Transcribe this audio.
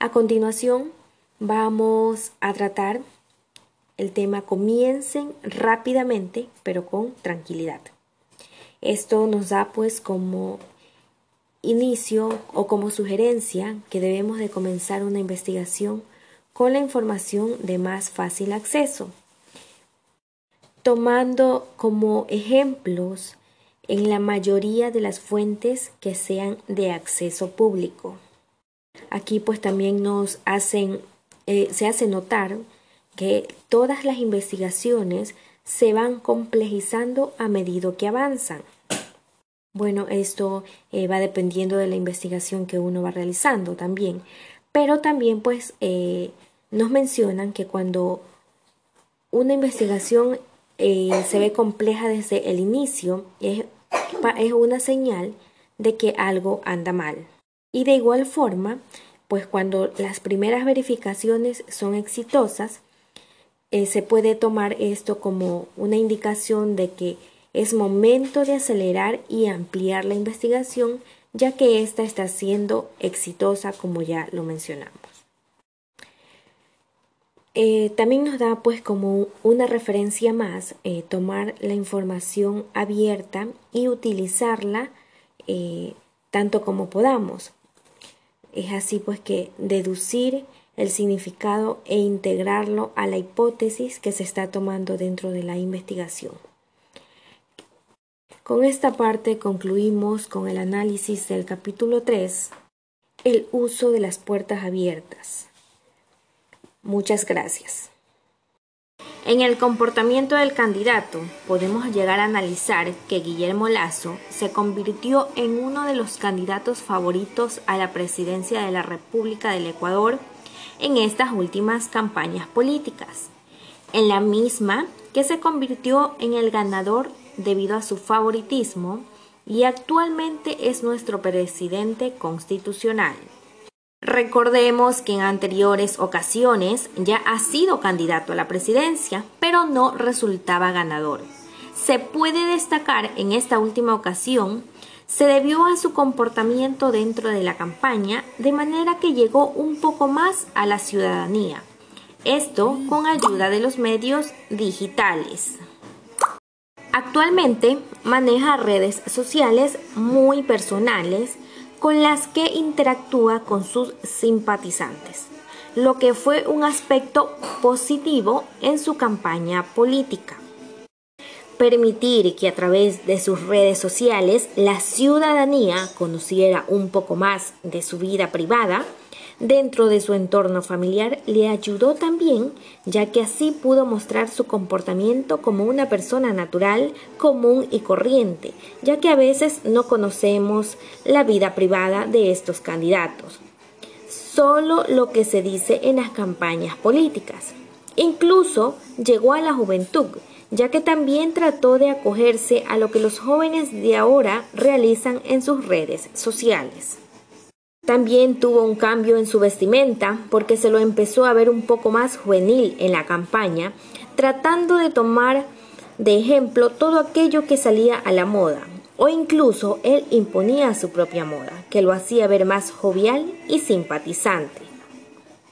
A continuación, vamos a tratar el tema comiencen rápidamente, pero con tranquilidad. Esto nos da pues como inicio o como sugerencia que debemos de comenzar una investigación con la información de más fácil acceso, tomando como ejemplos en la mayoría de las fuentes que sean de acceso público. Aquí pues también nos hacen, eh, se hace notar que todas las investigaciones se van complejizando a medida que avanzan. Bueno, esto eh, va dependiendo de la investigación que uno va realizando también, pero también pues eh, nos mencionan que cuando una investigación se ve compleja desde el inicio, es una señal de que algo anda mal. Y de igual forma, pues cuando las primeras verificaciones son exitosas, eh, se puede tomar esto como una indicación de que es momento de acelerar y ampliar la investigación, ya que ésta está siendo exitosa como ya lo mencionamos. Eh, también nos da pues como una referencia más eh, tomar la información abierta y utilizarla tanto como podamos. Es así pues que deducir el significado e integrarlo a la hipótesis que se está tomando dentro de la investigación. Con esta parte concluimos con el análisis del capítulo 3, el uso de las puertas abiertas. Muchas gracias. En el comportamiento del candidato podemos llegar a analizar que Guillermo Lazo se convirtió en uno de los candidatos favoritos a la presidencia de la República del Ecuador en estas últimas campañas políticas, en la misma que se convirtió en el ganador debido a su favoritismo y actualmente es nuestro presidente constitucional. Recordemos que en anteriores ocasiones ya ha sido candidato a la presidencia, pero no resultaba ganador. Se puede destacar en esta última ocasión se debió a su comportamiento dentro de la campaña, de manera que llegó un poco más a la ciudadanía. Esto con ayuda de los medios digitales. Actualmente maneja redes sociales muy personales con las que interactúa con sus simpatizantes, lo que fue un aspecto positivo en su campaña política. Permitir que a través de sus redes sociales la ciudadanía conociera un poco más de su vida privada dentro de su entorno familiar le ayudó también, ya que así pudo mostrar su comportamiento como una persona natural, común y corriente, ya que a veces no conocemos la vida privada de estos candidatos, solo lo que se dice en las campañas políticas. Incluso llegó a la juventud, ya que también trató de acogerse a lo que los jóvenes de ahora realizan en sus redes sociales. También tuvo un cambio en su vestimenta porque se lo empezó a ver un poco más juvenil en la campaña, tratando de tomar de ejemplo todo aquello que salía a la moda, o incluso él imponía su propia moda, que lo hacía ver más jovial y simpatizante.